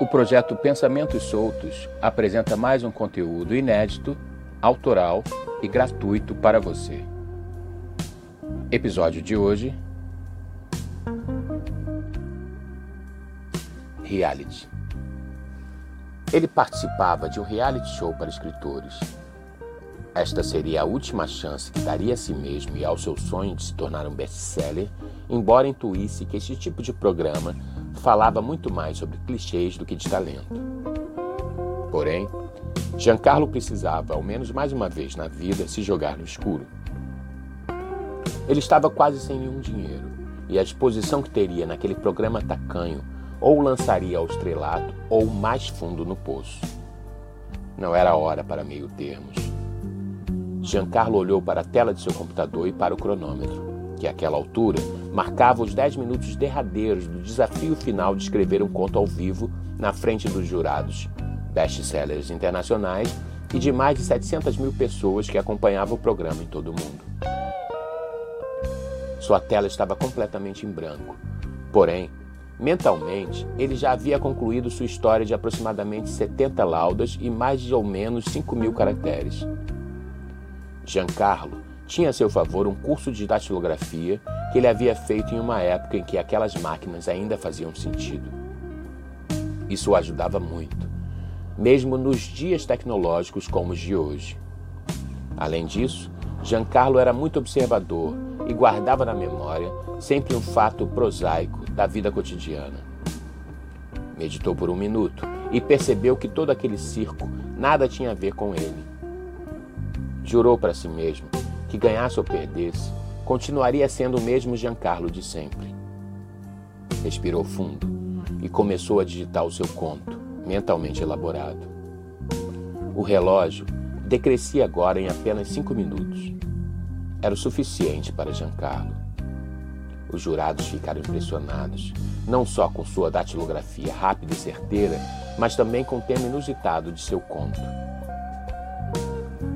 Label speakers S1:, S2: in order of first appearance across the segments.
S1: O projeto Pensamentos Soltos apresenta mais um conteúdo inédito, autoral e gratuito para você. Episódio de hoje: Reality. Ele participava de um reality show para escritores. Esta seria a última chance que daria a si mesmo e ao seu sonho de se tornar um best-seller, embora intuísse que este tipo de programa falava muito mais sobre clichês do que de talento. Porém, Giancarlo precisava, ao menos mais uma vez na vida, se jogar no escuro. Ele estava quase sem nenhum dinheiro e a exposição que teria naquele programa tacanho ou lançaria ao estrelato ou mais fundo no poço. Não era hora para meio termos. Giancarlo olhou para a tela de seu computador e para o cronômetro que àquela altura marcava os 10 minutos derradeiros do desafio final de escrever um conto ao vivo na frente dos jurados, best-sellers internacionais e de mais de 700 mil pessoas que acompanhavam o programa em todo o mundo. Sua tela estava completamente em branco. Porém, mentalmente, ele já havia concluído sua história de aproximadamente 70 laudas e mais ou menos 5 mil caracteres. Giancarlo tinha a seu favor um curso de datilografia ele havia feito em uma época em que aquelas máquinas ainda faziam sentido. Isso o ajudava muito, mesmo nos dias tecnológicos como os de hoje. Além disso, Giancarlo era muito observador e guardava na memória sempre um fato prosaico da vida cotidiana. Meditou por um minuto e percebeu que todo aquele circo nada tinha a ver com ele. Jurou para si mesmo que ganhasse ou perdesse, continuaria sendo o mesmo Giancarlo de sempre. Respirou fundo e começou a digitar o seu conto, mentalmente elaborado. O relógio decrescia agora em apenas cinco minutos. Era o suficiente para Giancarlo. Os jurados ficaram impressionados, não só com sua datilografia rápida e certeira, mas também com o tema inusitado de seu conto.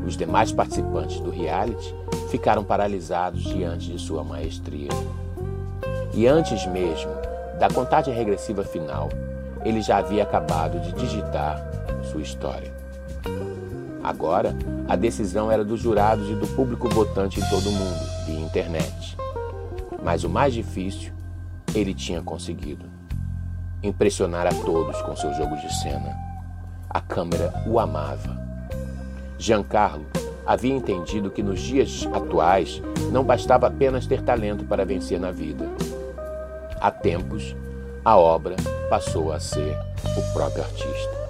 S1: Os demais participantes do reality ficaram paralisados diante de sua maestria. E antes mesmo da contagem regressiva final, ele já havia acabado de digitar sua história. Agora, a decisão era dos jurados e do público votante em todo o mundo, via internet. Mas o mais difícil, ele tinha conseguido. Impressionar a todos com seu jogo de cena. A câmera o amava Giancarlo havia entendido que nos dias atuais não bastava apenas ter talento para vencer na vida. Há tempos, a obra passou a ser o próprio artista.